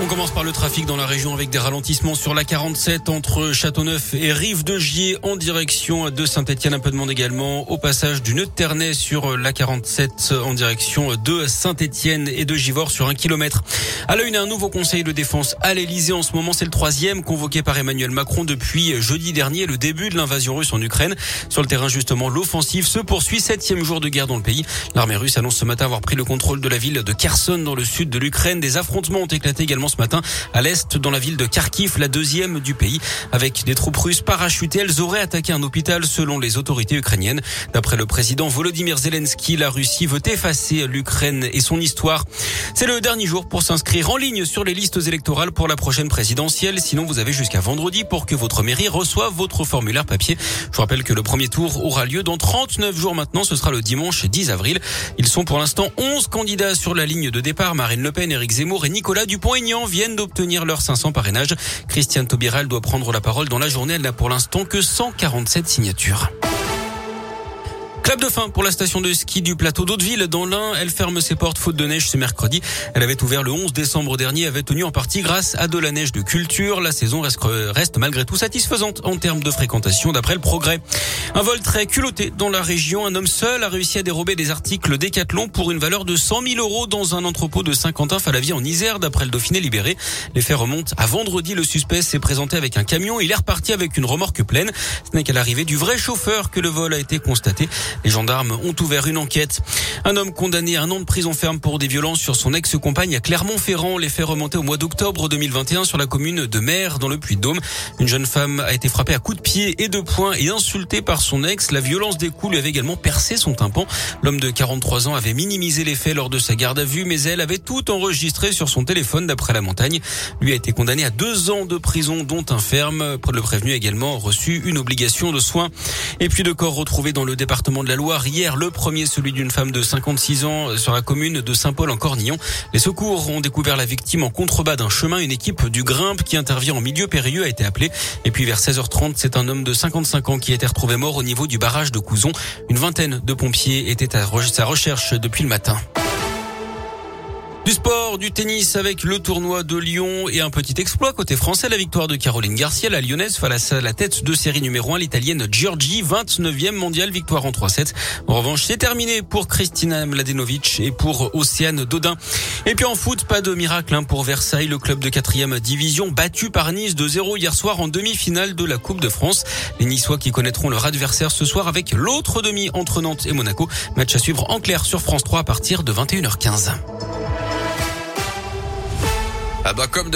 On commence par le trafic dans la région avec des ralentissements sur la 47 entre Châteauneuf et Rive de Gier en direction de Saint-Etienne. Un peu de monde également au passage du nœud de sur la 47 en direction de Saint-Etienne et de Givors sur un kilomètre. À la une, un nouveau conseil de défense à l'Elysée. En ce moment, c'est le troisième convoqué par Emmanuel Macron depuis jeudi dernier, le début de l'invasion russe en Ukraine. Sur le terrain, justement, l'offensive se poursuit. Septième jour de guerre dans le pays. L'armée russe annonce ce matin avoir pris le contrôle de la ville de Kherson dans le sud de l'Ukraine. Des affrontements ont éclaté également ce matin à l'est dans la ville de Kharkiv, la deuxième du pays. Avec des troupes russes parachutées, elles auraient attaqué un hôpital selon les autorités ukrainiennes. D'après le président Volodymyr Zelensky, la Russie veut effacer l'Ukraine et son histoire. C'est le dernier jour pour s'inscrire en ligne sur les listes électorales pour la prochaine présidentielle. Sinon, vous avez jusqu'à vendredi pour que votre mairie reçoive votre formulaire papier. Je vous rappelle que le premier tour aura lieu dans 39 jours maintenant. Ce sera le dimanche 10 avril. Ils sont pour l'instant 11 candidats sur la ligne de départ. Marine Le Pen, Éric Zemmour et Nicolas Dupont-Aignan viennent d'obtenir leurs 500 parrainages. Christiane Taubira doit prendre la parole dans la journée. Elle n'a pour l'instant que 147 signatures. Clap de fin pour la station de ski du plateau d'Hauteville dans l'Ain. Elle ferme ses portes faute de neige ce mercredi. Elle avait ouvert le 11 décembre dernier, avait tenu en partie grâce à de la neige de culture. La saison reste, malgré tout satisfaisante en termes de fréquentation d'après le progrès. Un vol très culotté dans la région. Un homme seul a réussi à dérober des articles Décathlon pour une valeur de 100 000 euros dans un entrepôt de Saint-Quentin-Falavie en Isère d'après le Dauphiné libéré. Les faits remontent à vendredi. Le suspect s'est présenté avec un camion. Il est reparti avec une remorque pleine. Ce n'est qu'à l'arrivée du vrai chauffeur que le vol a été constaté. Les gendarmes ont ouvert une enquête. Un homme condamné à un an de prison ferme pour des violences sur son ex-compagne à Clermont-Ferrand. Les faits remontaient au mois d'octobre 2021 sur la commune de Mer dans le Puy-de-Dôme. Une jeune femme a été frappée à coups de pied et de poing et insultée par son ex. La violence des coups lui avait également percé son tympan. L'homme de 43 ans avait minimisé les faits lors de sa garde à vue, mais elle avait tout enregistré sur son téléphone d'après la montagne. Lui a été condamné à deux ans de prison, dont un ferme. Le prévenu a également reçu une obligation de soins. Et puis de corps retrouvés dans le département de la Loire hier. Le premier, celui d'une femme de 56 ans sur la commune de Saint-Paul en Cornillon. Les secours ont découvert la victime en contrebas d'un chemin. Une équipe du Grimpe qui intervient en milieu périlleux a été appelée. Et puis vers 16h30, c'est un homme de 55 ans qui a été retrouvé mort au niveau du barrage de Couzon. Une vingtaine de pompiers étaient à sa recherche depuis le matin. Du sport, du tennis avec le tournoi de Lyon et un petit exploit côté français, la victoire de Caroline Garcia, la lyonnaise face à la tête de série numéro 1, l'italienne Giorgi, 29e mondiale, victoire en 3-7. En revanche, c'est terminé pour Kristina Mladenovic et pour Océane Dodin. Et puis en foot, pas de miracle hein, pour Versailles, le club de 4 division battu par Nice de 0 hier soir en demi-finale de la Coupe de France. Les Niçois qui connaîtront leur adversaire ce soir avec l'autre demi entre Nantes et Monaco. Match à suivre en clair sur France 3 à partir de 21h15. Ah bah comme